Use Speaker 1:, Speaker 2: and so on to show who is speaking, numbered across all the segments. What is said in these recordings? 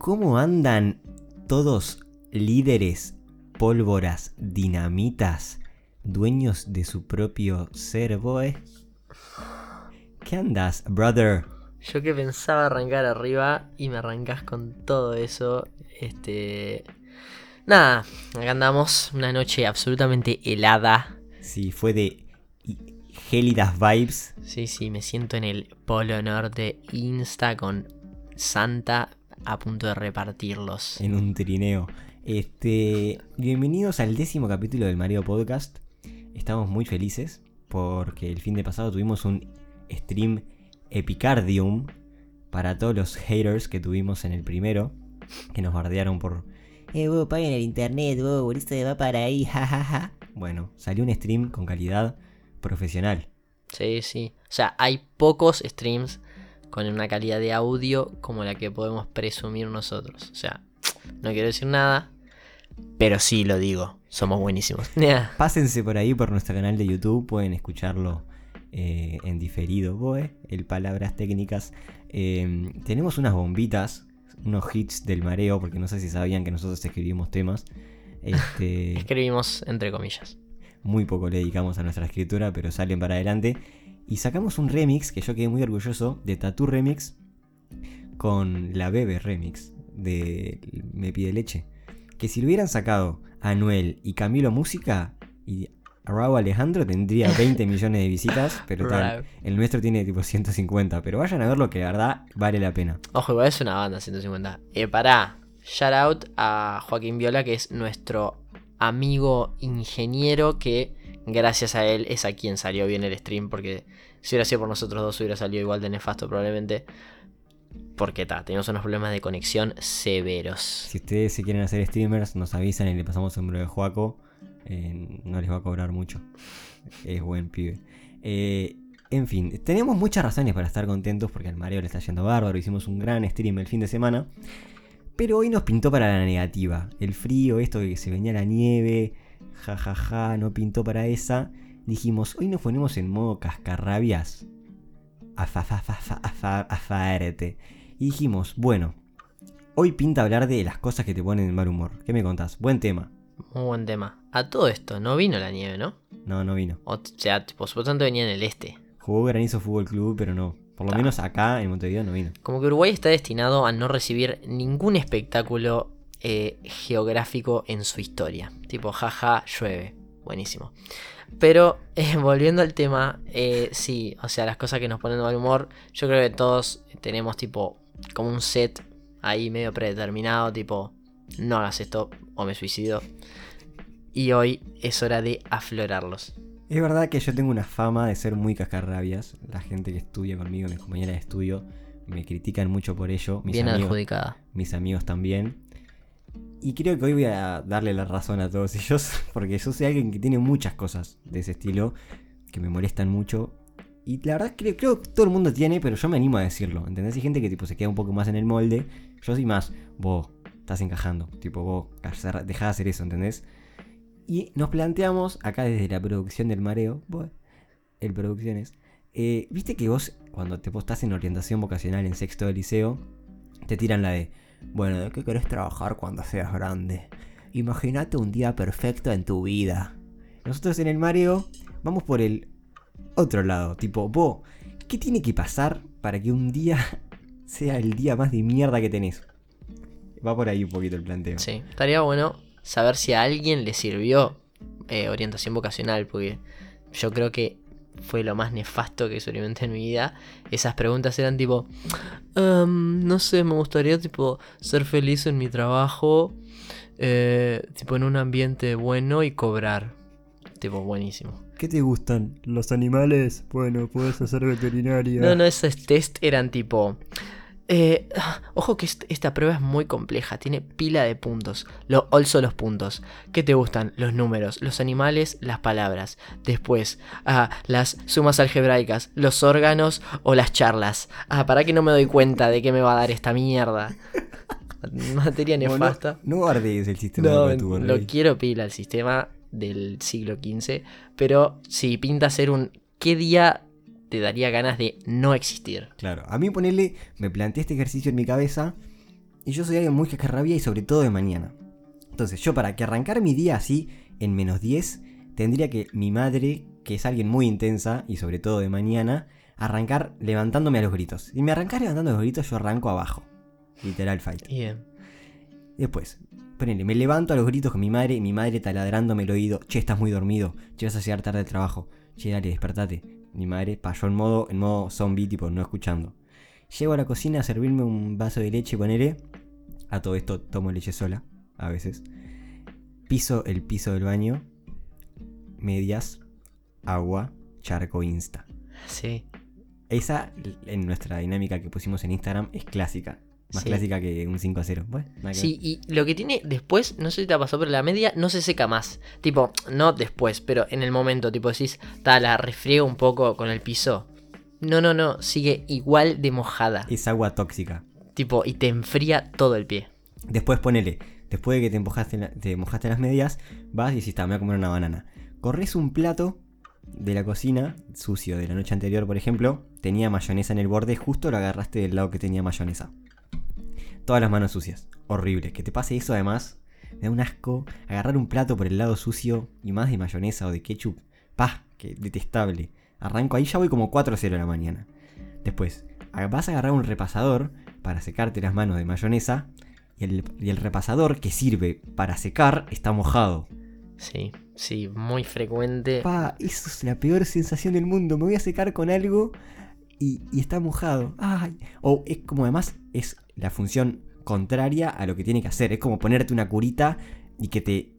Speaker 1: ¿Cómo andan todos líderes, pólvoras, dinamitas, dueños de su propio ser, boy? ¿Qué andas, brother?
Speaker 2: Yo que pensaba arrancar arriba y me arrancas con todo eso. Este. Nada, acá andamos. Una noche absolutamente helada.
Speaker 1: Sí, fue de gélidas vibes.
Speaker 2: Sí, sí, me siento en el Polo Norte Insta con Santa a punto de repartirlos.
Speaker 1: en un trineo. Este, bienvenidos al décimo capítulo del Mario Podcast. Estamos muy felices porque el fin de pasado tuvimos un stream Epicardium para todos los haters que tuvimos en el primero, que nos bardearon por, eh, vos paguen el internet, vos, esto va para ahí, jajaja. Bueno, salió un stream con calidad profesional.
Speaker 2: Sí, sí. O sea, hay pocos streams con una calidad de audio como la que podemos presumir nosotros. O sea, no quiero decir nada, pero sí lo digo. Somos buenísimos.
Speaker 1: Pásense por ahí por nuestro canal de YouTube, pueden escucharlo eh, en diferido, boe, el palabras técnicas. Eh, tenemos unas bombitas, unos hits del mareo, porque no sé si sabían que nosotros escribimos temas. Este,
Speaker 2: Escribimos entre comillas.
Speaker 1: muy poco le dedicamos a nuestra escritura, pero salen para adelante. Y sacamos un remix que yo quedé muy orgulloso de Tattoo Remix con la Bebe Remix de Me Pide Leche. Que si lo hubieran sacado Anuel y Camilo Música y Raúl Alejandro tendría 20 millones de visitas, pero tal, el nuestro tiene tipo 150. Pero vayan a verlo que de verdad vale la pena.
Speaker 2: Ojo, igual es una banda 150. Eh, pará. Shout out a Joaquín Viola, que es nuestro amigo ingeniero que gracias a él es a quien salió bien el stream. Porque si hubiera sido por nosotros dos hubiera salido igual de nefasto probablemente. Porque ta, teníamos unos problemas de conexión severos.
Speaker 1: Si ustedes se quieren hacer streamers, nos avisan y le pasamos número de Juaco. No les va a cobrar mucho. Es buen pibe. Eh, en fin, tenemos muchas razones para estar contentos porque al mareo le está yendo bárbaro. Hicimos un gran stream el fin de semana. Pero hoy nos pintó para la negativa. El frío, esto que se venía la nieve. Jajaja, ja, ja, no pintó para esa. Dijimos, hoy nos ponemos en modo cascarrabias. Afafafafafafaerte. Y dijimos, bueno, hoy pinta hablar de las cosas que te ponen en mal humor. ¿Qué me contás? Buen tema.
Speaker 2: Muy buen tema. A todo esto, no vino la nieve, ¿no?
Speaker 1: No, no vino.
Speaker 2: O sea, tipo, supuestamente venía en el este.
Speaker 1: Jugó Granizo Fútbol Club, pero no. Por lo
Speaker 2: Ta.
Speaker 1: menos acá en Montevideo no vino.
Speaker 2: Como que Uruguay está destinado a no recibir ningún espectáculo eh, geográfico en su historia. Tipo, jaja, llueve. Buenísimo. Pero eh, volviendo al tema, eh, sí, o sea, las cosas que nos ponen de mal humor, yo creo que todos tenemos tipo como un set ahí medio predeterminado, tipo, no hagas esto o me suicido. Y hoy es hora de aflorarlos.
Speaker 1: Es verdad que yo tengo una fama de ser muy cascarrabias. La gente que estudia conmigo, mis compañeras de estudio, me critican mucho por ello. Mis,
Speaker 2: Bien
Speaker 1: amigos,
Speaker 2: adjudicada.
Speaker 1: mis amigos también. Y creo que hoy voy a darle la razón a todos ellos, porque yo soy alguien que tiene muchas cosas de ese estilo que me molestan mucho. Y la verdad creo, que todo el mundo tiene, pero yo me animo a decirlo. ¿Entendés? Hay gente que tipo se queda un poco más en el molde. Yo soy más, vos, estás encajando. Tipo, vos, deja de hacer eso, ¿entendés? Y nos planteamos, acá desde la producción del mareo, el Producciones, eh, viste que vos, cuando te en orientación vocacional en sexto de liceo, te tiran la de, bueno, ¿de qué querés trabajar cuando seas grande? Imagínate un día perfecto en tu vida. Nosotros en el mareo vamos por el otro lado, tipo, vos, ¿qué tiene que pasar para que un día sea el día más de mierda que tenés? Va por ahí un poquito el planteo.
Speaker 2: Sí, estaría bueno saber si a alguien le sirvió eh, orientación vocacional, porque yo creo que fue lo más nefasto que experimenté en mi vida. Esas preguntas eran tipo, "Em, no sé, me gustaría tipo ser feliz en mi trabajo, eh, tipo en un ambiente bueno y cobrar. Tipo, buenísimo.
Speaker 1: ¿Qué te gustan? ¿Los animales? Bueno, puedes hacer veterinaria.
Speaker 2: No, no, esos test eran tipo. Eh, ojo que est- esta prueba es muy compleja, tiene pila de puntos. Lo, also los puntos. ¿Qué te gustan? Los números, los animales, las palabras. Después, ah, las sumas algebraicas, los órganos o las charlas. Ah, para que no me doy cuenta de qué me va a dar esta mierda. Materia nefasta.
Speaker 1: No, no guardes el sistema
Speaker 2: No,
Speaker 1: de tu
Speaker 2: lo quiero pila el sistema del siglo XV, pero si pinta ser un ¿qué día te daría ganas de no existir?
Speaker 1: Claro, a mí ponerle, me planteé este ejercicio en mi cabeza Y yo soy alguien muy cascarrabia y sobre todo de mañana. Entonces, yo para que arrancar mi día así, en menos 10, tendría que mi madre, que es alguien muy intensa y sobre todo de mañana, arrancar levantándome a los gritos. Y me arrancás levantando a los gritos, yo arranco abajo. Literal fight.
Speaker 2: Bien.
Speaker 1: Después, ponele, me levanto a los gritos con mi madre y mi madre taladrándome el oído. Che, estás muy dormido. Che, vas a llegar tarde al trabajo. Che, dale, despertate. Mi madre, pa, yo en modo, en modo zombie, tipo, no escuchando. Llego a la cocina a servirme un vaso de leche, ponele. A todo esto tomo leche sola, a veces. Piso el piso del baño. Medias, agua, charco insta.
Speaker 2: Sí.
Speaker 1: Esa, en nuestra dinámica que pusimos en Instagram, es clásica. Más
Speaker 2: Sí.
Speaker 1: clásica que un 5 a 0. Bueno, nada que
Speaker 2: Sí, y lo que tiene después, no sé si te pasó, pero la media no se seca más. Tipo, no después, pero en el momento, tipo decís, ta, la refriego un poco con el piso. No, no, no, sigue igual de mojada.
Speaker 1: Es agua tóxica.
Speaker 2: Tipo, y te enfría todo el pie.
Speaker 1: Después ponele, después de que te mojaste, la- te mojaste las medias, vas y decís, "Ta, me voy a comer una banana. Corres un plato de la cocina, sucio de la noche anterior, por ejemplo, tenía mayonesa en el borde, justo lo agarraste del lado que tenía mayonesa. Todas las manos sucias. Horrible. Que te pase eso además, me da un asco. Agarrar un plato por el lado sucio y más de mayonesa o de ketchup. Pa, que detestable. Arranco ahí, ya voy como 4-0 de la mañana. Después, vas a agarrar un repasador para secarte las manos de mayonesa. Y el, y el repasador que sirve para secar está mojado.
Speaker 2: Sí, sí, muy frecuente.
Speaker 1: Pa, eso es la peor sensación del mundo. Me voy a secar con algo y, y está mojado. Ay. O es como además es la función contraria a lo que tiene que hacer. Es como ponerte una curita y que te...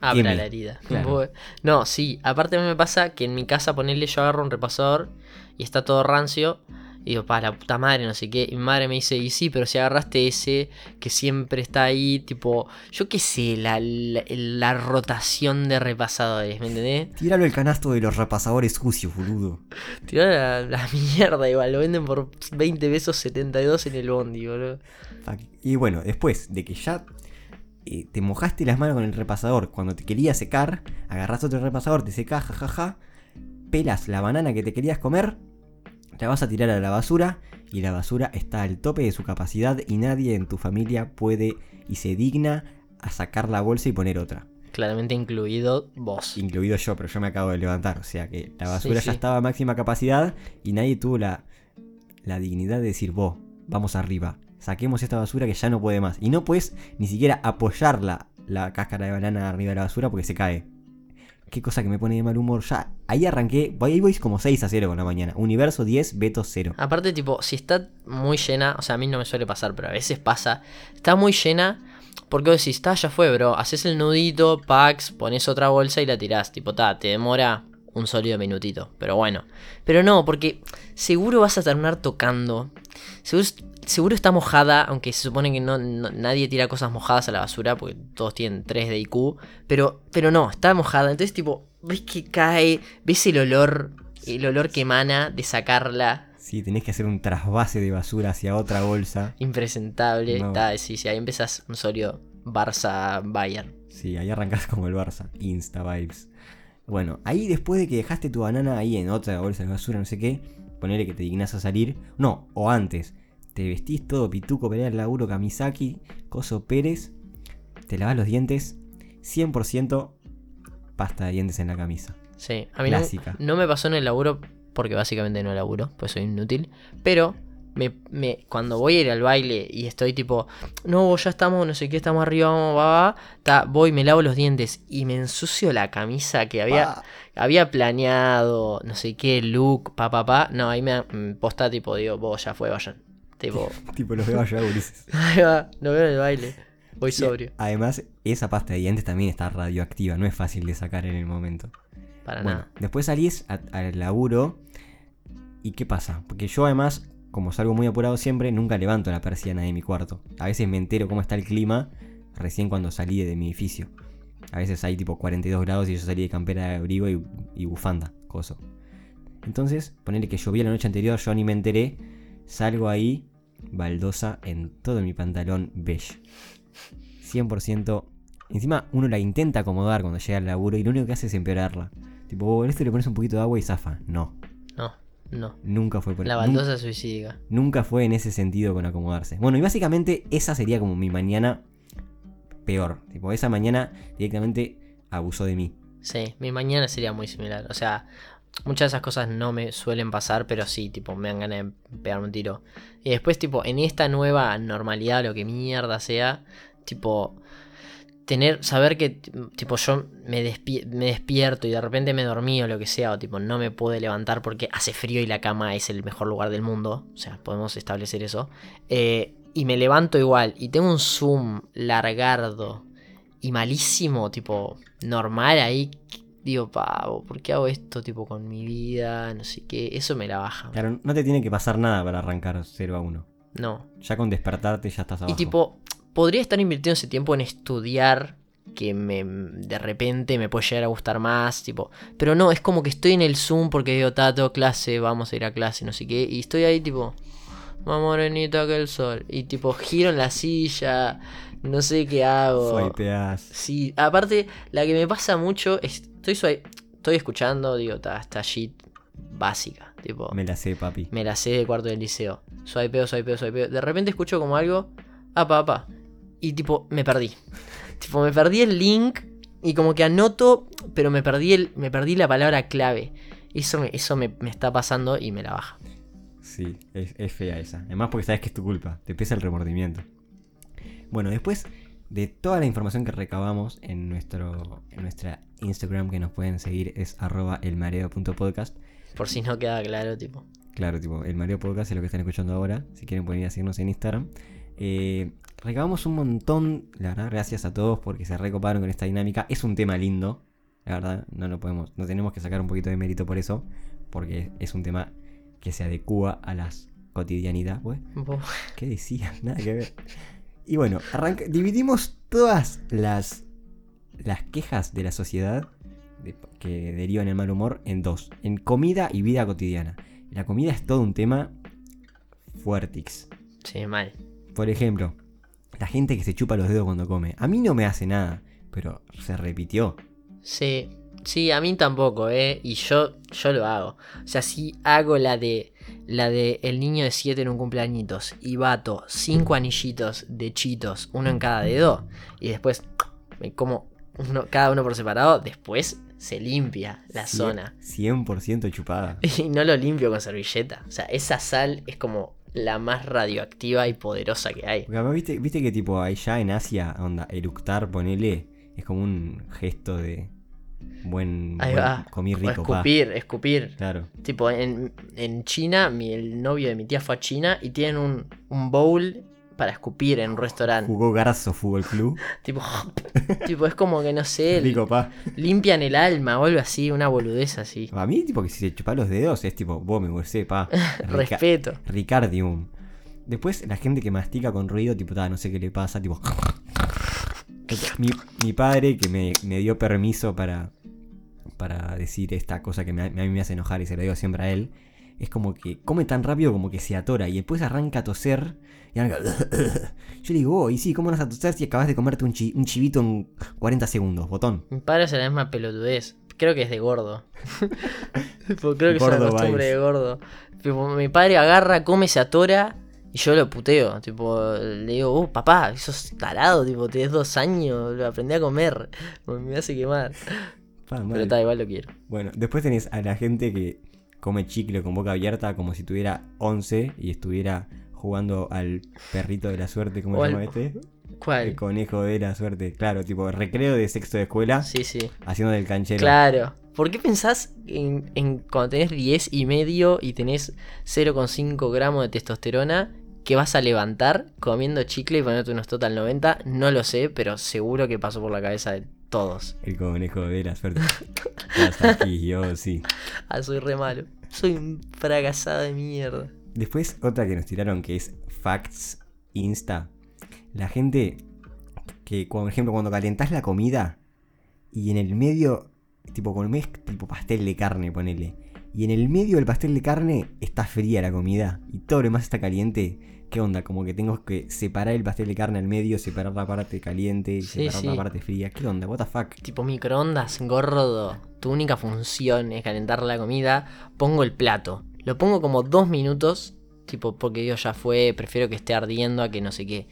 Speaker 2: Abra la herida.
Speaker 1: Claro.
Speaker 2: No, sí, aparte a mí me pasa que en mi casa ponerle yo agarro un repasador y está todo rancio. Y digo, pa, la puta madre, no sé qué. Y mi madre me dice, y sí, pero si agarraste ese que siempre está ahí, tipo, yo qué sé, la, la, la rotación de repasadores, ¿me entendés?
Speaker 1: Tíralo el canasto de los repasadores sucios, boludo.
Speaker 2: Tirar la, la mierda, igual, lo venden por 20 pesos 72 en el bondi, boludo.
Speaker 1: Y bueno, después de que ya eh, te mojaste las manos con el repasador, cuando te querías secar, agarras otro repasador, te secás, jajaja, pelas la banana que te querías comer, la vas a tirar a la basura y la basura está al tope de su capacidad y nadie en tu familia puede y se digna a sacar la bolsa y poner otra.
Speaker 2: Claramente incluido vos.
Speaker 1: Incluido yo, pero yo me acabo de levantar, o sea que la basura
Speaker 2: Sí,
Speaker 1: ya
Speaker 2: sí.
Speaker 1: estaba a máxima capacidad y nadie tuvo la, la dignidad de decir, vos, vamos arriba, saquemos esta basura que ya no puede más. Y no puedes ni siquiera apoyar la, la cáscara de banana arriba de la basura porque se cae. Qué cosa que me pone de mal humor. Ya, ahí arranqué, ahí voy como 6 a 0 con la mañana. Universo 10, Beto 0.
Speaker 2: Aparte, tipo, si está muy llena, o sea, a mí no me suele pasar, pero a veces pasa, está muy llena, porque vos decís, está, ya fue, bro, haces el nudito, packs, pones otra bolsa y la tirás, tipo, ta, te demora un sólido minutito, pero bueno. Pero no, porque seguro vas a terminar tocando, seguro, seguro está mojada, aunque se supone que no, no- nadie tira cosas mojadas a la basura, porque todos tienen 3 de IQ, pero, pero no, está mojada, entonces, tipo, ves que cae, ves el olor, el olor que emana de sacarla.
Speaker 1: Sí, tenés que hacer un trasvase de basura hacia otra bolsa.
Speaker 2: impresentable.
Speaker 1: No.
Speaker 2: Ta, sí, sí, ahí empezás un sólido Barça Bayern.
Speaker 1: Sí, ahí arrancás como el Barça. Insta vibes. Bueno, ahí después de que dejaste tu banana ahí en otra bolsa de basura, no sé qué, ponele que te dignás a salir. No, o antes. Te vestís todo pituco, pelea el laburo, Kamisaki, Coso Pérez. Te lavas los dientes. 100% pasta de dientes en la camisa.
Speaker 2: Sí, a mí no,
Speaker 1: Clásica.
Speaker 2: no me pasó en el laburo porque básicamente no laburo, pues soy inútil. Pero me, me- cuando voy a ir al baile y estoy tipo, no, ya estamos, no sé qué, estamos arriba, vamos, va, va, ta, voy, me lavo los dientes y me ensucio la camisa que había,
Speaker 1: Pa.
Speaker 2: había planeado, no sé qué, look, pa, pa, pa. No, ahí me me posta tipo, digo, vos ya fue, vayan. Tipo,
Speaker 1: Tipo, los veo allá, Ulises.
Speaker 2: ahí va, nos veo en el baile. Voy sobrio.
Speaker 1: Además, esa pasta de dientes también está radioactiva, no es fácil de sacar en el momento.
Speaker 2: Para
Speaker 1: Bueno,
Speaker 2: nada.
Speaker 1: después salís al laburo. ¿Y qué pasa? Porque yo además, como salgo muy apurado siempre, nunca levanto la persiana de mi cuarto. A veces me entero cómo está el clima recién cuando salí de mi edificio. A veces hay tipo 42 grados y yo salí de campera de abrigo y, y bufanda, coso. Entonces, ponerle que llovía la noche anterior, yo ni me enteré. Salgo ahí, baldosa en todo mi pantalón beige. 100%. Encima uno la intenta acomodar cuando llega al laburo y lo único que hace es empeorarla. Tipo, vos esto le pones un poquito de agua y zafa. No.
Speaker 2: No,
Speaker 1: No. Nunca fue por
Speaker 2: La baldosa suicida.
Speaker 1: Nunca fue en ese sentido con acomodarse. Bueno, y básicamente esa sería como mi mañana peor. Tipo, esa mañana directamente abusó de mí.
Speaker 2: Sí, mi mañana sería muy similar. O sea, muchas de esas cosas no me suelen pasar, pero sí, tipo, me dan ganas de pegarme un tiro. Y después, tipo, en esta nueva normalidad, lo que mierda sea, tipo, tener, saber que, tipo, yo me, despierto y de repente me dormí o lo que sea, o tipo, no me puedo levantar porque hace frío y la cama es el mejor lugar del mundo. O sea, podemos establecer eso. Eh, y me levanto igual y tengo un zoom largardo y malísimo, tipo, normal ahí digo, pavo, ¿por qué hago esto tipo con mi vida? No sé qué, eso me la baja.
Speaker 1: Claro, no te tiene que pasar nada para arrancar 0 a 1.
Speaker 2: No.
Speaker 1: Ya con despertarte ya estás abajo.
Speaker 2: Y tipo, podría estar invirtiendo ese tiempo en estudiar que me, de repente me puede llegar a gustar más, tipo, pero no, es como que estoy en el Zoom porque digo, tato, clase, vamos a ir a clase, no sé qué, y estoy ahí tipo, más morenita que el sol, y tipo, giro en la silla, no sé qué hago.
Speaker 1: Swipeas.
Speaker 2: Sí, aparte, la que me pasa mucho es Estoy, estoy escuchando, digo, esta shit básica. Tipo,
Speaker 1: me la sé, papi.
Speaker 2: Me la sé de cuarto del liceo. Swipeo, swipeo, swipeo. De repente escucho como algo. Apa, apa. Y tipo, me perdí. tipo, me perdí el link. Y como que anoto. Pero me perdí el. Me perdí la palabra clave. Eso me, eso me, está pasando y me la baja.
Speaker 1: Sí, es, es, fea esa. Además porque sabes que es tu culpa. Te pesa el remordimiento. Bueno, después de toda la información que recabamos en, nuestro, en nuestra Instagram que nos pueden seguir es arroba elmareo.podcast.
Speaker 2: Por si no queda claro, tipo.
Speaker 1: Claro, tipo, el Mareo Podcast es lo que están escuchando ahora. Si quieren pueden ir a seguirnos en Instagram. Eh, recabamos un montón, la verdad, gracias a todos porque se recoparon con esta dinámica. Es un tema lindo, la verdad, no lo podemos, no tenemos que sacar un poquito de mérito por eso, porque es un tema que se adecua a las cotidianidades. ¿Qué decías? Nada que ver. Y bueno, dividimos todas las, las quejas de la sociedad que derivan el mal humor en dos. En comida y vida cotidiana. La comida es todo un tema fuertix.
Speaker 2: Sí, mal.
Speaker 1: Por ejemplo, la gente que se chupa los dedos cuando come. A mí no me hace nada, pero se repitió.
Speaker 2: Sí, sí, a mí tampoco, ¿eh? Y yo, yo lo hago. O sea, si hago la de la de el niño de 7 en un cumpleañitos y bato 5 anillitos de chitos, uno en cada dedo, y después me como uno, cada uno por separado, después se limpia la zona.
Speaker 1: 100% chupada.
Speaker 2: Y no lo limpio con servilleta. O sea, esa sal es como la más radioactiva y poderosa que hay.
Speaker 1: ¿viste, viste que tipo allá en Asia, onda, eructar, ponele, es como un gesto de buen,
Speaker 2: Ahí va.
Speaker 1: comí rico.
Speaker 2: escupir, escupir.
Speaker 1: Claro.
Speaker 2: Tipo, en, China, mi, el novio de mi tía fue a China y tienen un, un bowl para escupir en un restaurante.
Speaker 1: Jugó Garzo Fútbol Club.
Speaker 2: tipo, tipo, es como que no sé.
Speaker 1: Rico, pa.
Speaker 2: Limpian el alma o algo así, una boludez así.
Speaker 1: A mí, tipo, que si se chupa los dedos es tipo, vos me gusté, pa.
Speaker 2: Respeto.
Speaker 1: Ricardium. Después, la gente que mastica con ruido, tipo, no sé qué le pasa, tipo. Mi, padre que me, dio permiso para, para decir esta cosa que a mí me hace enojar y se lo digo siempre a él, es como que come tan rápido como que se atora y después arranca a toser y arranca... Yo le digo, oh, y sí, ¿cómo vas a toser si acabas de comerte un, chivito en 40 segundos? Botón.
Speaker 2: Mi padre es la misma pelotudez. Creo que es de gordo. Creo que es una costumbre de gordo. Mi padre agarra, come, se atora y yo lo puteo, tipo, le digo, oh, papá, sos tarado, tipo, tienes dos años, lo aprendí a comer, me hace quemar. Pero está, igual lo quiero.
Speaker 1: Bueno, después tenés a la gente que come chicle con boca abierta como si tuviera 11 y estuviera jugando al perrito de la suerte, ¿cómo se llama este?
Speaker 2: ¿Cuál?
Speaker 1: El conejo de la suerte, claro, tipo recreo de sexto de escuela.
Speaker 2: Sí, sí.
Speaker 1: Haciendo del canchero.
Speaker 2: Claro. ¿Por qué pensás en, en cuando tenés 10 y medio y tenés 0,5 gramos de testosterona que vas a levantar comiendo chicle y poniéndote unos total 90, no lo sé, pero seguro que pasó por la cabeza de todos.
Speaker 1: El conejo de la suerte. aquí, yo sí.
Speaker 2: Ah, soy re malo. Soy un fracasado de mierda.
Speaker 1: Después, otra que nos tiraron que es Facts Insta. La gente que, por ejemplo, cuando calentás la comida y en el medio, tipo, con tipo pastel de carne, ponele. Y en el medio del pastel de carne está fría la comida y todo lo demás está caliente ¿Qué onda? Como que tengo que separar el pastel de carne al medio, separar la parte caliente y separar la parte fría. ¿Qué onda? ¿What the fuck?
Speaker 2: Tipo microondas, gordo. Tu única función es calentar la comida. Pongo el plato. Lo pongo como dos minutos, tipo, porque digo, ya fue, prefiero que esté ardiendo a que no sé qué.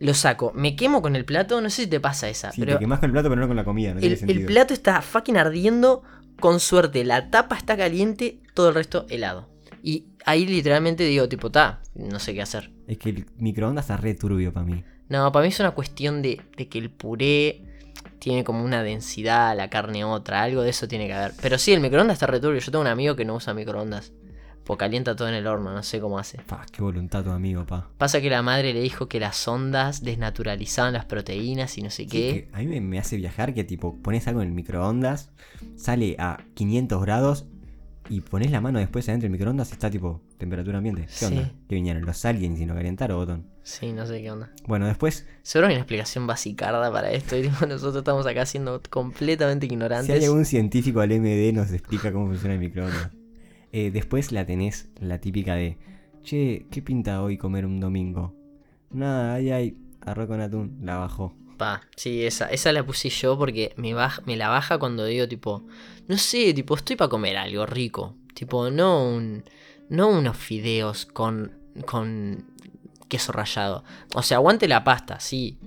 Speaker 2: Lo saco, me quemo con el plato, no sé si te pasa esa,
Speaker 1: Sí,
Speaker 2: pero
Speaker 1: te quemás con el plato, pero no con la comida. No tiene
Speaker 2: el, plato está fucking ardiendo, con suerte, la tapa está caliente, todo el resto helado. Y ahí literalmente digo, tipo, ta, no sé qué hacer.
Speaker 1: Es que el microondas está re turbio para mí.
Speaker 2: No, para mí es una cuestión de, de que el puré tiene como una densidad, la carne otra, algo de eso tiene que haber. Pero sí, el microondas está returbio. Yo tengo un amigo que no usa microondas. Pues calienta todo en el horno, no sé cómo hace.
Speaker 1: Pa, qué voluntad tu amigo, pa.
Speaker 2: Pasa que la madre le dijo que las ondas desnaturalizaban las proteínas y no sé
Speaker 1: Sí,
Speaker 2: qué.
Speaker 1: que a mí me, me hace viajar que tipo pones algo en el microondas, sale a 500 grados y pones la mano después adentro del microondas y está tipo temperatura ambiente. ¿Qué
Speaker 2: Sí.
Speaker 1: onda? ¿Qué vinieron? ¿Los aliens y no calentaron, botón?
Speaker 2: Sí, no sé qué onda.
Speaker 1: Bueno, después,
Speaker 2: Seguro hay una explicación basicarda para esto. Y tipo, nosotros estamos acá siendo completamente
Speaker 1: si
Speaker 2: ignorantes.
Speaker 1: hay algún científico al MD nos explica cómo funciona el microondas. Eh, después la tenés la típica de, che, ¿qué pinta hoy comer un domingo? Nada, ahí hay arroz con atún, la bajó.
Speaker 2: Pa, sí, esa, esa la puse yo porque me la baja cuando digo, tipo, no sé, tipo, estoy para comer algo rico. Tipo, no un, no unos fideos con, con queso rallado. O sea, aguante la pasta, sí.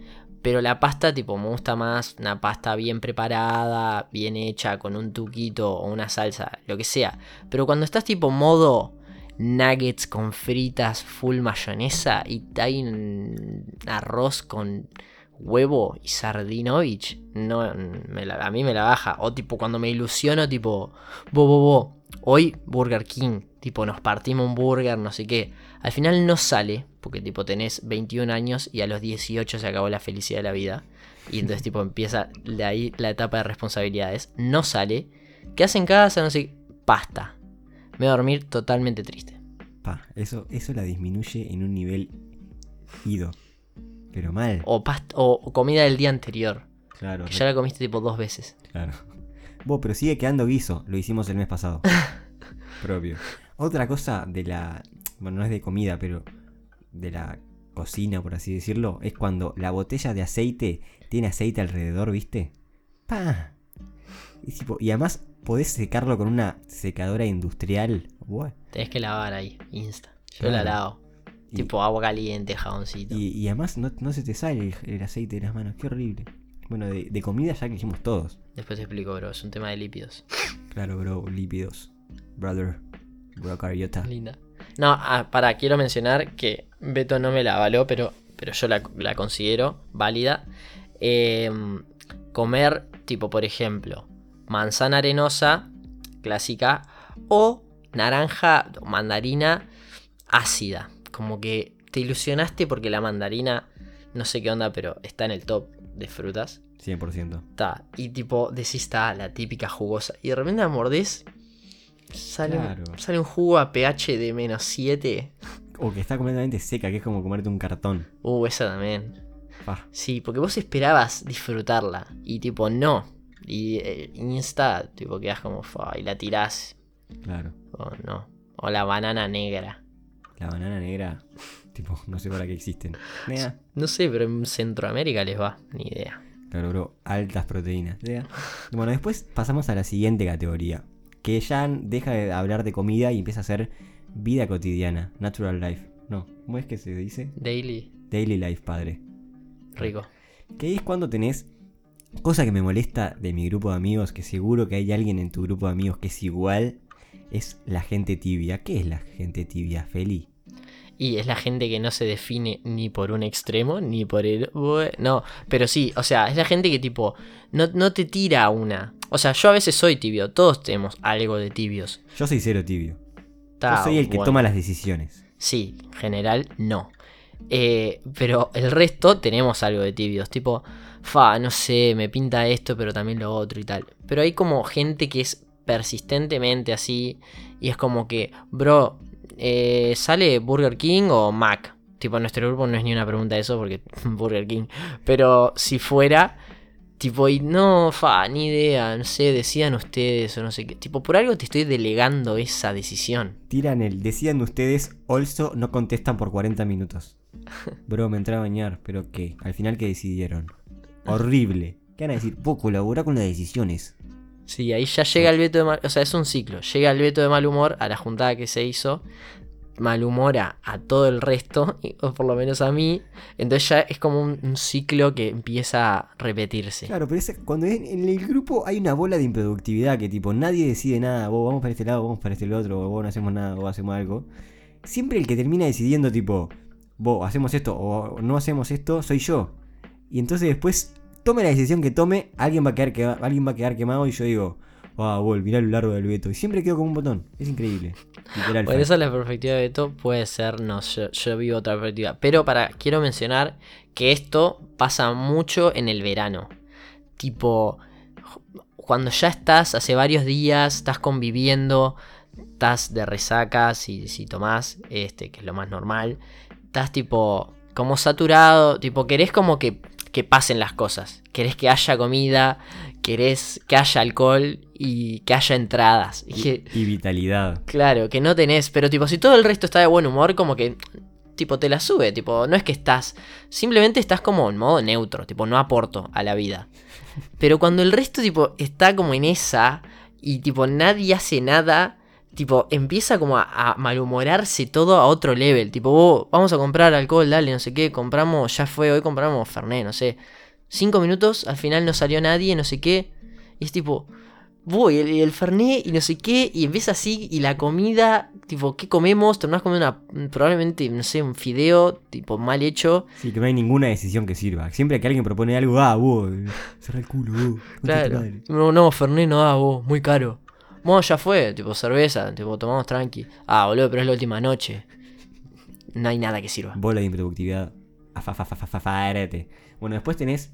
Speaker 2: Pero la pasta, tipo, me gusta más una pasta bien preparada, bien hecha, con un tuquito o una salsa, lo que sea. Pero cuando estás tipo modo nuggets con fritas, full mayonesa y hay un arroz con huevo y sardinovich, no, me la- a mí me la baja. O tipo cuando me ilusiono, tipo, bo, bo, bo, hoy Burger King, tipo nos partimos un burger, no sé qué. Al final no sale, porque tipo tenés 21 años y a los 18 se acabó la felicidad de la vida. Y entonces tipo empieza de ahí la etapa de responsabilidades. No sale. ¿Qué hace en casa? No sé. Pasta. Me voy a dormir totalmente triste.
Speaker 1: Pa, eso, eso la disminuye en un nivel ido. Pero mal.
Speaker 2: O, past- o comida del día anterior.
Speaker 1: Claro,
Speaker 2: Que ya la comiste tipo dos veces.
Speaker 1: Claro. Vos, pero sigue quedando guiso. Lo hicimos el mes pasado. Propio. Otra cosa de la. Bueno, no es de comida, pero. De la cocina, por así decirlo. Es cuando la botella de aceite tiene aceite alrededor, ¿viste? ¡Pa! Y, tipo- y además podés secarlo con una secadora industrial. Buah.
Speaker 2: Tenés que lavar ahí, insta. Yo la
Speaker 1: Claro.
Speaker 2: lavo.
Speaker 1: Y-
Speaker 2: Tipo agua caliente, jaboncito.
Speaker 1: Y, y además no, no se te sale el, el aceite de las manos. Qué horrible. Bueno, de, de comida ya que dijimos todos.
Speaker 2: Después te explico, bro. Es un tema de lípidos.
Speaker 1: Claro, bro. Lípidos. Brother. Bro cariota.
Speaker 2: Linda. No, ah, para, quiero mencionar que Beto no me la avaló, pero, pero yo la, la considero válida. Eh, comer, tipo, por ejemplo, manzana arenosa, clásica, o naranja o mandarina ácida. Como que te ilusionaste porque la mandarina, no sé qué onda, pero está en el top de frutas.
Speaker 1: 100%.
Speaker 2: Ta, y tipo, decís, está la típica jugosa. Y de repente la mordés, sale,
Speaker 1: Claro.
Speaker 2: sale un jugo a pH de menos 7.
Speaker 1: O que está completamente seca, que es como comerte un cartón.
Speaker 2: Uh, esa también. Sí, porque vos esperabas disfrutarla. Y tipo, no. Y eh, insta, tipo, quedas como, y la tirás.
Speaker 1: Claro.
Speaker 2: O no. O la banana negra.
Speaker 1: La banana negra, tipo, no sé para qué existen. Nea.
Speaker 2: No sé, pero en Centroamérica les va, ni idea.
Speaker 1: Claro, bro. Altas proteínas. Nea. Bueno, después pasamos a la siguiente categoría. Que ya deja de hablar de comida y empieza a ser vida cotidiana. Natural life. No, ¿cómo es que se dice?
Speaker 2: Daily,
Speaker 1: Daily life, padre.
Speaker 2: rico.
Speaker 1: Que es cuando tenés. Cosa que me molesta de mi grupo de amigos, que seguro que hay alguien en tu grupo de amigos que es igual, es la gente tibia. ¿Qué es la gente tibia, Feli?
Speaker 2: Y es la gente que no se define ni por un extremo, ni por el... No, pero sí, o sea, es la gente que tipo, no, no te tira una. O sea, yo a veces soy tibio, todos tenemos algo de tibios.
Speaker 1: Yo soy cero tibio.
Speaker 2: Ta,
Speaker 1: Yo soy el que
Speaker 2: bueno.
Speaker 1: toma las decisiones.
Speaker 2: Sí, en general no. Eh, pero el resto tenemos algo de tibios, tipo, fa, no sé, me pinta esto, pero también lo otro y tal. Pero hay como gente que es persistentemente así y es como que, bro, eh, ¿sale Burger King o Mac? Tipo, en nuestro grupo no es ni una pregunta de eso porque Burger King. Pero si fuera, tipo, y no, fa, ni idea, no sé, decidan ustedes o no sé qué. Tipo, por algo te estoy delegando esa decisión.
Speaker 1: Tiran el. Decían ustedes, also no contestan por 40 minutos. Bro, me entré a bañar, pero ¿qué? Al final, ¿qué decidieron? Horrible. ¿Qué van a decir? Vos colabora con las decisiones.
Speaker 2: Sí, ahí ya llega el veto de mal, o sea, es un ciclo. Llega el veto de mal humor a la juntada que se hizo, malhumora a todo el resto, o por lo menos a mí. Entonces ya es como un, un ciclo que empieza a repetirse.
Speaker 1: Claro, pero es- cuando en, en el grupo hay una bola de improductividad que tipo nadie decide nada, vos vamos para este lado, vamos para este otro, o vos no hacemos nada, vos hacemos algo. Siempre el que termina decidiendo tipo, vos hacemos esto o no hacemos esto, soy yo. Y entonces después tome la decisión que tome, alguien va a quedar, alguien va a quedar quemado y yo digo, ah, vos, mirá lo largo del veto. Y siempre quedo como un botón. Es increíble. Literal.
Speaker 2: Bueno,
Speaker 1: fact.
Speaker 2: esa es la perspectiva de Beto, puede ser, no, yo, yo vivo otra perspectiva. Pero para, quiero mencionar que esto pasa mucho en el verano. Tipo, cuando ya estás hace varios días, estás conviviendo, estás de resaca, si, si tomás, este, que es lo más normal, estás tipo, como saturado, tipo, querés como que, que pasen las cosas, querés que haya comida, querés que haya alcohol y que haya entradas. Y que,
Speaker 1: Y vitalidad.
Speaker 2: Claro, que no tenés, pero tipo, si todo el resto está de buen humor, como que, tipo, te la sube, tipo, no es que estás, simplemente estás como en modo neutro, tipo, no aporto a la vida. Pero cuando el resto, tipo, está como en esa y, tipo, nadie hace nada, tipo, empieza como a, a malhumorarse todo a otro level, tipo, "Oh, vamos a comprar alcohol, dale, no sé qué, compramos, ya fue, hoy compramos Fernet, no sé. Cinco minutos, al final no salió nadie, no sé qué, y es tipo, voy, el, el Fernet y no sé qué, y empieza así, y la comida, tipo, ¿qué comemos? Terminás comiendo una, probablemente, no sé, un fideo, tipo, mal hecho.
Speaker 1: Sí, que no hay ninguna decisión que sirva. Siempre que alguien propone algo, ah, vos, cerra el culo, vos.
Speaker 2: Claro. No, no, Fernet no da, vos, muy caro. Bueno, ya fue, tipo, cerveza, tipo, tomamos tranqui. Ah, boludo, pero es la última noche. No hay nada que sirva.
Speaker 1: Bola de improductividad. Afafafafafarete. Bueno, después tenés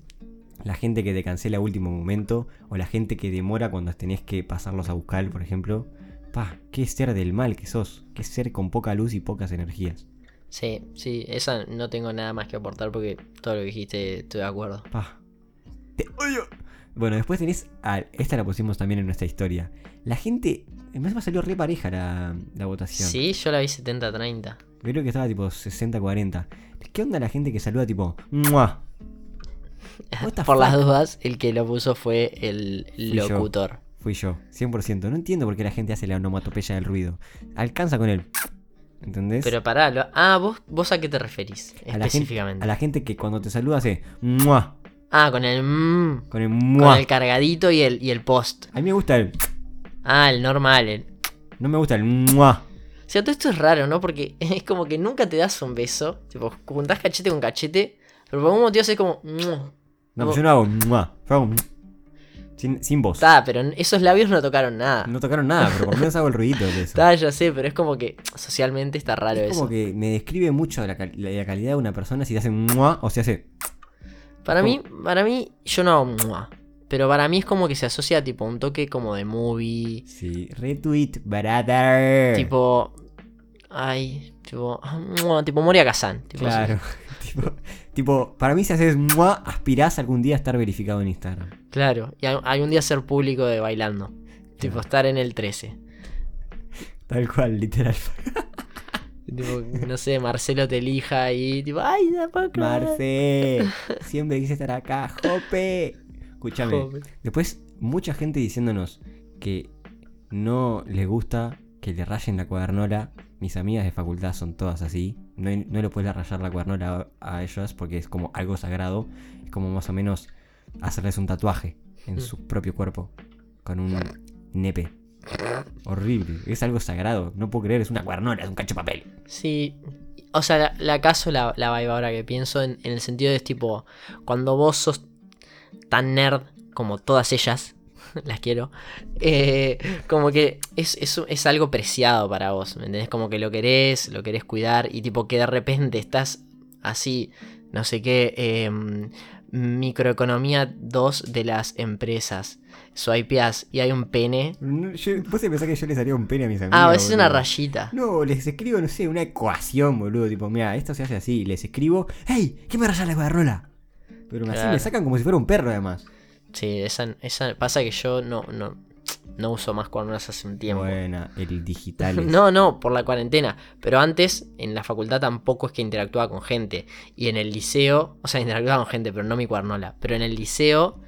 Speaker 1: la gente que te cancela a último momento. O la gente que demora cuando tenés que pasarlos a buscar, por ejemplo. Pa, qué ser del mal que sos. Qué ser con poca luz y pocas energías.
Speaker 2: Sí, sí, esa no tengo nada más que aportar porque todo lo que dijiste estoy de acuerdo.
Speaker 1: Pa. Te odio. Bueno, después tenés. a- esta la pusimos también en nuestra historia. La gente. Además me salió re pareja la, la votación.
Speaker 2: Sí, yo la vi 70-30.
Speaker 1: Creo que estaba tipo 60-40. ¿Qué onda la gente que saluda tipo. ¡Mua!
Speaker 2: Por las dudas, el que lo puso fue el locutor.
Speaker 1: Fui yo, 100%. No entiendo por qué la gente hace la onomatopeya del ruido. Alcanza con él. ¿Entendés?
Speaker 2: Pero pará, lo- ah, ¿vos, ¿vos a qué te referís
Speaker 1: a la, gente,
Speaker 2: específicamente?
Speaker 1: a la gente que cuando te saluda hace. ¡Mua!
Speaker 2: Ah, con el mm,
Speaker 1: Con el
Speaker 2: con
Speaker 1: ¡Mua!
Speaker 2: el cargadito y el, y el post.
Speaker 1: A mí me gusta el.
Speaker 2: Ah, el normal. el-
Speaker 1: No me gusta el. ¡Mua!
Speaker 2: O sea, todo esto es raro, ¿no? Porque es como que nunca te das un beso. Tipo, juntás cachete con cachete. Pero por algún motivo haces como.
Speaker 1: No,
Speaker 2: Como-
Speaker 1: pues yo no hago. ¡Mua! Yo hago. Sin, sin voz.
Speaker 2: Está, pero esos labios no tocaron nada.
Speaker 1: No tocaron nada, pero por lo menos hago el ruidito de eso.
Speaker 2: Está, ya sé, pero es como que socialmente está raro
Speaker 1: Es como
Speaker 2: eso.
Speaker 1: que me describe mucho la, cal- la calidad de una persona si te hace ¡Mua! o si hace.
Speaker 2: Para mí, para mí, yo no hago mua. Pero para mí es como que se asocia tipo a un toque como de movie.
Speaker 1: Sí, retweet, brother.
Speaker 2: Tipo. Ay, tipo. mua, tipo Moria Kazan. Tipo.
Speaker 1: Claro. tipo, tipo, para mí si haces ¡Mua! aspirás algún día a estar verificado en Instagram.
Speaker 2: Claro. Y al- algún día ser público de bailando. Tipo, estar en el 13.
Speaker 1: Tal cual, literal.
Speaker 2: Tipo, no sé, Marcelo te elija y tipo, ay, de a poco.
Speaker 1: Marce, siempre quise estar acá, Jope. Escúchame.
Speaker 2: Jope.
Speaker 1: Después, mucha gente diciéndonos que no les gusta que le rayen la cuadernola. Mis amigas de facultad son todas así. No, no le puedes rayar la cuadernola a, a ellas porque es como algo sagrado. Es como más o menos hacerles un tatuaje en
Speaker 2: Mm.
Speaker 1: su propio cuerpo. Con un nepe. Horrible. Es algo sagrado. No puedo creer, es una cuadernola, es un cacho de papel.
Speaker 2: Sí. O sea, la, la caso la, la vibe ahora que pienso en, el sentido de es tipo, cuando vos sos tan nerd como todas ellas, las quiero, eh, como que es, es, es algo preciado para vos, ¿me entendés? Como que lo querés, lo querés cuidar y tipo que de repente estás así, no sé qué, em, microeconomía 2 de las empresas, swipeas y hay un pene.
Speaker 1: No, yo- ¿Vos te pensás que yo les haría un pene a mis amigos?
Speaker 2: Ah, es una rayita.
Speaker 1: No, les escribo, no sé, una ecuación, boludo. Tipo, mira, esto se hace así. Les escribo, ¡Hey! ¿Qué me raya la cuadernola? Pero así me sacan como si fuera un perro, además.
Speaker 2: Sí, esa, esa pasa que yo no, no, no uso más cuadernos hace un tiempo.
Speaker 1: Buena, el digital.
Speaker 2: No, no, por la cuarentena. Pero antes, en la facultad tampoco es que interactuaba con gente. Y en el liceo, o sea, interactuaba con gente, pero no mi cuadernola. Pero en el liceo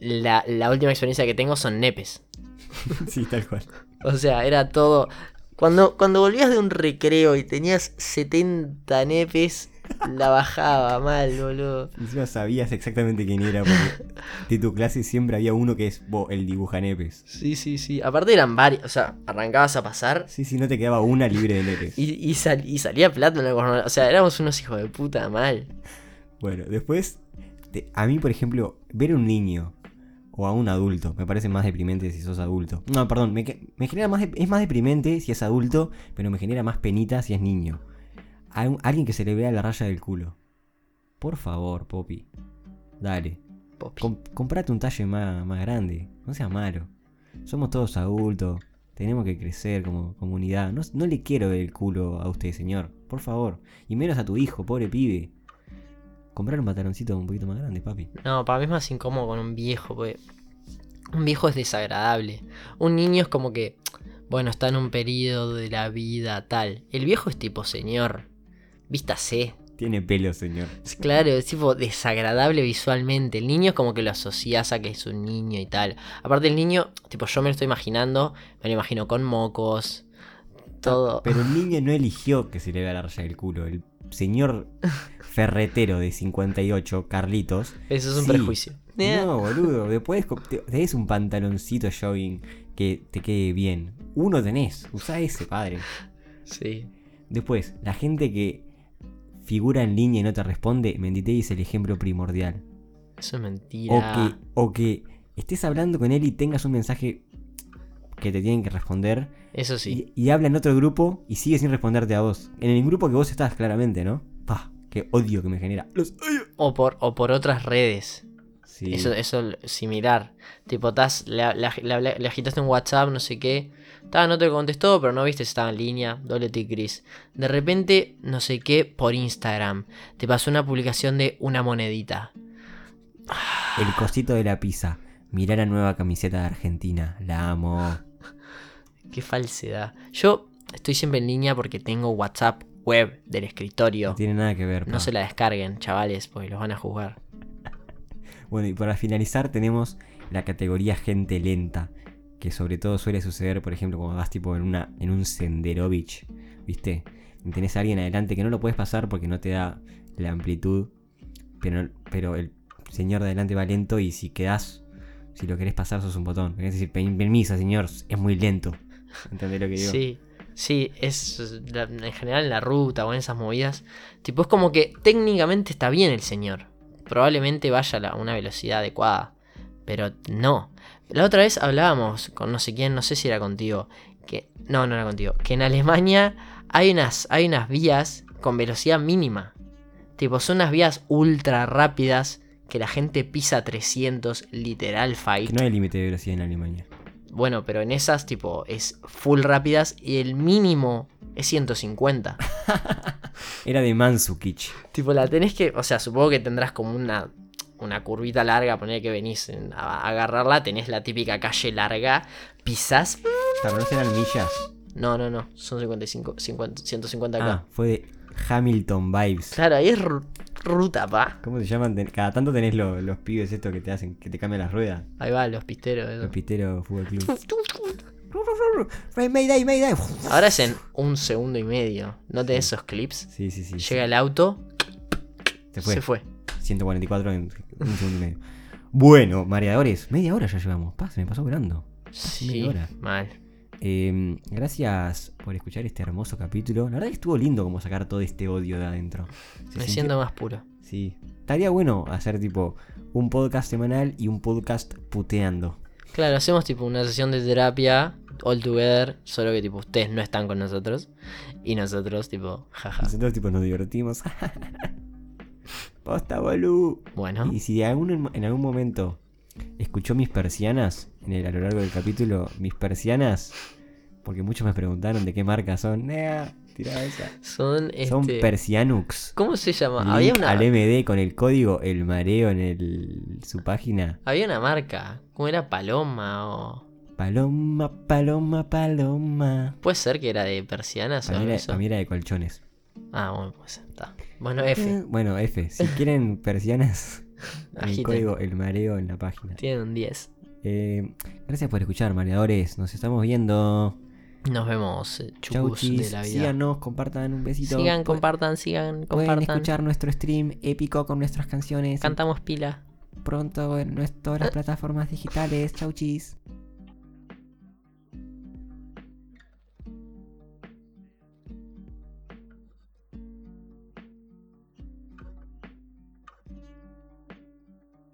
Speaker 2: la, la última experiencia que tengo son nepes.
Speaker 1: sí, tal cual.
Speaker 2: O sea, era todo. Cuando, cuando volvías de un recreo y tenías 70 nepes, la bajaba mal, boludo.
Speaker 1: Encima sabías exactamente quién era, porque de tu clase siempre había uno que es vos, el dibujanepes.
Speaker 2: Sí, sí, sí. Aparte eran varios. O sea, arrancabas a pasar
Speaker 1: Sí, sí, no te quedaba una libre de nepes.
Speaker 2: y, y, sal- y salía plata en el jornal. O sea, éramos unos hijos de puta mal.
Speaker 1: Bueno, después, te- a mí, por ejemplo, ver a un niño o a un adulto me parece más deprimente si sos adulto. No, perdón, me, me genera más, de- es más deprimente si es adulto, pero me genera más penita si es niño. A un- alguien que se le vea la raya del culo. Por favor, Poppy. Dale.
Speaker 2: Popi.
Speaker 1: Com- comprate un talle más, más grande. No seas malo. Somos todos adultos. Tenemos que crecer como comunidad. No, no le quiero ver el culo a usted, señor. Por favor. Y menos a tu hijo, pobre pibe. Comprar un pantaloncito un poquito más grande, papi.
Speaker 2: No, para mí es más incómodo con un viejo, porque un viejo es desagradable. Un niño es como que, bueno, está en un periodo de la vida tal. El viejo es tipo, señor, vístase.
Speaker 1: Tiene pelo, señor.
Speaker 2: Claro, es tipo desagradable visualmente. El niño es como que lo asocias a que es un niño y tal. Aparte el niño, tipo, yo me lo estoy imaginando, me lo imagino con mocos, todo.
Speaker 1: Pero el niño no eligió que se le vea la raya del culo. El señor ferretero de 58, Carlitos.
Speaker 2: Eso es un
Speaker 1: sí.
Speaker 2: prejuicio.
Speaker 1: No, boludo. Después tenés un pantaloncito jogging que te quede bien. Uno tenés. Usá ese, padre.
Speaker 2: Sí.
Speaker 1: Después, la gente que figura en línea y no te responde, Mendité es el ejemplo primordial.
Speaker 2: Eso es
Speaker 1: O
Speaker 2: mentira.
Speaker 1: que, o que estés hablando con él y tengas un mensaje que te tienen que responder
Speaker 2: Eso sí.
Speaker 1: y, y habla en otro grupo y sigue sin responderte a vos. En el grupo que vos estás, claramente, ¿no? Pah, qué odio que me genera. Los odio.
Speaker 2: O por, o por otras redes.
Speaker 1: Sí.
Speaker 2: Eso, eso similar. Tipo, estás, le, le- le- le agitaste un WhatsApp, no sé qué. Ta, no te contestó, pero no viste si estaba en línea. Doble tic gris. De repente, no sé qué, por Instagram. Te pasó una publicación de una monedita.
Speaker 1: El cosito de la pizza. Mirá la nueva camiseta de Argentina. La amo.
Speaker 2: Qué falsedad. Yo estoy siempre en línea porque tengo WhatsApp web del escritorio.
Speaker 1: No tiene nada que ver.
Speaker 2: No se la descarguen, chavales, porque los van a juzgar.
Speaker 1: Bueno, y para finalizar tenemos la categoría gente lenta. Que sobre todo suele suceder, por ejemplo, cuando vas tipo en, una, en un senderovich. ¿Viste? Y tenés a alguien adelante que no lo puedes pasar porque no te da la amplitud. Pero, pero el señor de adelante va lento y si quedás, si lo querés pasar, sos un botón. Es decir, "Pen- permiso, señor, es muy lento. ¿Entendés lo que digo?
Speaker 2: Sí, sí, es en general en la ruta o en esas movidas. Tipo, es como que técnicamente está bien el señor. Probablemente vaya a una velocidad adecuada. Pero no. La otra vez hablábamos con no sé quién, no sé si era contigo. Que. No, no era contigo. Que en Alemania hay unas, hay unas vías con velocidad mínima. Tipo, son unas vías ultra rápidas que la gente pisa 300, literal fight.
Speaker 1: Que no hay límite de velocidad en Alemania.
Speaker 2: Bueno, pero en esas, tipo, es full rápidas y el mínimo es 150.
Speaker 1: Era de Mansukich.
Speaker 2: tipo, la tenés que. O sea, supongo que tendrás como una, una curvita larga, poner que venís en- a, agarrarla, tenés la típica calle larga, pisás.
Speaker 1: No serán millas.
Speaker 2: No, no, no, son 55, 50, 150 acá.
Speaker 1: Ah, fue de Hamilton Vibes.
Speaker 2: Claro, ahí es ru- ruta, pa.
Speaker 1: ¿Cómo se llaman? Cada tanto tenés lo- los pibes estos que te hacen, que te cambian las ruedas.
Speaker 2: Ahí va, los pisteros. eso.
Speaker 1: Los piteros Fútbol Club. Mayday, Mayday.
Speaker 2: Ahora es en un segundo y medio. ¿No tenés esos clips?
Speaker 1: Sí, sí, sí.
Speaker 2: Llega el auto,
Speaker 1: Se fue.
Speaker 2: se fue.
Speaker 1: 144 en un segundo y medio. Bueno, mareadores, media hora ya llevamos. Pa, se me pasó volando.
Speaker 2: Sí,
Speaker 1: media hora.
Speaker 2: mal.
Speaker 1: Eh, gracias por escuchar este hermoso capítulo. La verdad que estuvo lindo como sacar todo este odio de adentro. Se
Speaker 2: Me
Speaker 1: sintió-
Speaker 2: siento más puro.
Speaker 1: Sí. Estaría bueno hacer tipo un podcast semanal y un podcast puteando.
Speaker 2: Claro, hacemos tipo una sesión de terapia all together, solo que tipo ustedes no están con nosotros y nosotros tipo jaja.
Speaker 1: Nosotros tipo nos divertimos. Posta bolú.
Speaker 2: Bueno,
Speaker 1: Y si en algún momento escuchó mis persianas en el, a lo largo del capítulo, mis persianas, porque muchos me preguntaron de qué marca son. Nea, tirá esa.
Speaker 2: son
Speaker 1: Son
Speaker 2: este
Speaker 1: Persianux.
Speaker 2: ¿Cómo se llama?
Speaker 1: Link
Speaker 2: Había una
Speaker 1: al MD con el código El Mareo en el, su página.
Speaker 2: había una marca, ¿cómo era Paloma o
Speaker 1: Paloma, paloma, paloma.
Speaker 2: puede ser que era de persianas o algo
Speaker 1: para mí era de colchones.
Speaker 2: Ah, bueno, pues está. Bueno, F.
Speaker 1: Eh, bueno, F. Si quieren persianas, el código El Mareo en la página.
Speaker 2: Tienen un 10.
Speaker 1: Eh, gracias por escuchar, mareadores. Nos estamos viendo.
Speaker 2: Nos vemos, eh,
Speaker 1: Chau,
Speaker 2: chucus de la vida.
Speaker 1: Síganos, compartan un besito.
Speaker 2: Sigan, compartan, sigan,
Speaker 1: Pueden
Speaker 2: compartan.
Speaker 1: escuchar nuestro stream épico con nuestras canciones
Speaker 2: Cantamos pila.
Speaker 1: pronto en nuestras plataformas digitales. Chau, chis.